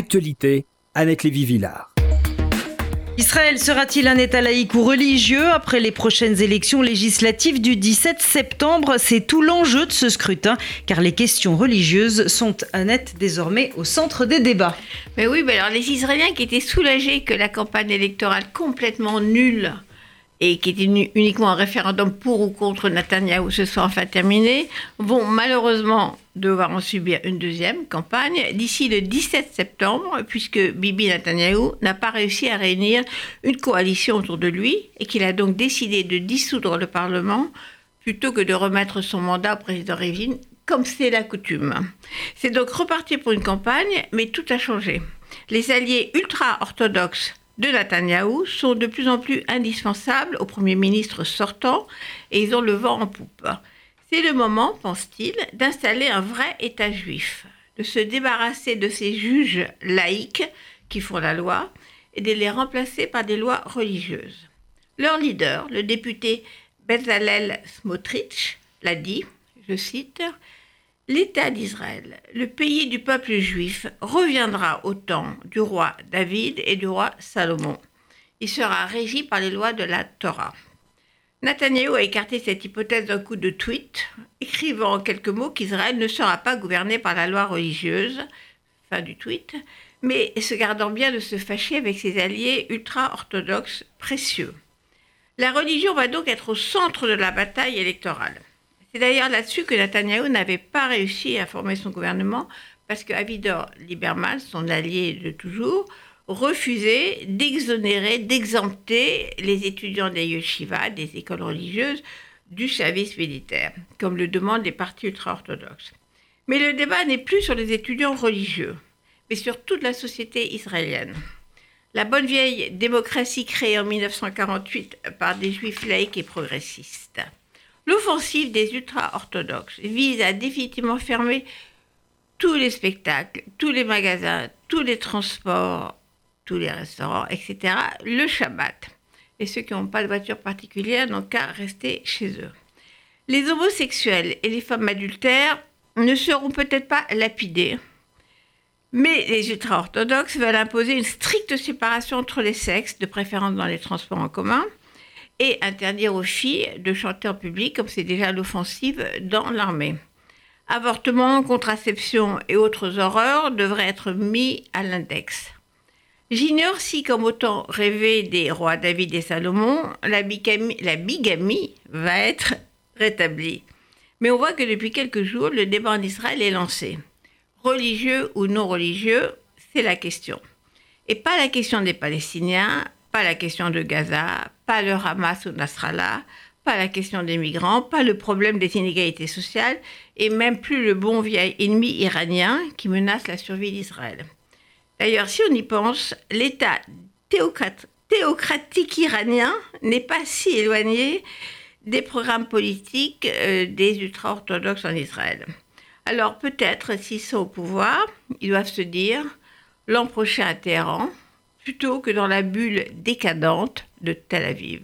Actualité, Annette Lévy-Villard. Israël sera-t-il un État laïque ou religieux après les prochaines élections législatives du 17 septembre? C'est tout l'enjeu de ce scrutin, car les questions religieuses sont, Annette, désormais au centre des débats. Mais oui, mais alors les Israéliens qui étaient soulagés que la campagne électorale complètement nulle et qui était uniquement un référendum pour ou contre Netanyahou se soit enfin terminé, vont malheureusement devoir en subir une deuxième campagne d'ici le 17 septembre, puisque Bibi Netanyahou n'a pas réussi à réunir une coalition autour de lui et qu'il a donc décidé de dissoudre le Parlement plutôt que de remettre son mandat au président Rivlin, comme c'est la coutume. C'est donc reparti pour une campagne, mais tout a changé. Les alliés ultra-orthodoxes de Netanyahou sont de plus en plus indispensables au Premier ministre sortant et ils ont le vent en poupe. C'est le moment, pense-t-il, d'installer un vrai État juif, de se débarrasser de ces juges laïcs qui font la loi et de les remplacer par des lois religieuses. Leur leader, le député Bezalel Smotrich, l'a dit, je cite, L'État d'Israël, le pays du peuple juif, reviendra au temps du roi David et du roi Salomon. Il sera régi par les lois de la Torah. Netanyahu a écarté cette hypothèse d'un coup de tweet, écrivant en quelques mots qu'Israël ne sera pas gouverné par la loi religieuse, fin du tweet, mais se gardant bien de se fâcher avec ses alliés ultra-orthodoxes précieux. La religion va donc être au centre de la bataille électorale. C'est d'ailleurs là-dessus que Netanyahu n'avait pas réussi à former son gouvernement parce que Avidor Lieberman, son allié de toujours, refusait d'exonérer, d'exempter les étudiants des yeshivas, des écoles religieuses, du service militaire, comme le demandent les partis ultra-orthodoxes. Mais le débat n'est plus sur les étudiants religieux, mais sur toute la société israélienne. La bonne vieille démocratie créée en 1948 par des juifs laïcs et progressistes. L'offensive des ultra-orthodoxes vise à définitivement fermer tous les spectacles, tous les magasins, tous les transports, tous les restaurants, etc. le Shabbat. Et ceux qui n'ont pas de voiture particulière n'ont qu'à rester chez eux. Les homosexuels et les femmes adultères ne seront peut-être pas lapidés, mais les ultra-orthodoxes veulent imposer une stricte séparation entre les sexes, de préférence dans les transports en commun, et interdire aux filles de chanter en public, comme c'est déjà l'offensive dans l'armée. Avortement, contraception et autres horreurs devraient être mis à l'index. J'ignore si, comme autant rêvé des rois David et Salomon, la la bigamie va être rétablie. Mais on voit que depuis quelques jours, le débat en Israël est lancé. Religieux ou non religieux, c'est la question. Et pas la question des Palestiniens, pas la question de Gaza, pas le Hamas ou Nasrallah, pas la question des migrants, pas le problème des inégalités sociales, et même plus le bon vieil ennemi iranien qui menace la survie d'Israël. D'ailleurs, si on y pense, l'État théocratique iranien n'est pas si éloigné des programmes politiques euh, des ultra-orthodoxes en Israël. Alors peut-être, s'ils sont au pouvoir, ils doivent se dire, l'an prochain à Téhéran, plutôt que dans la bulle décadente de Tel Aviv.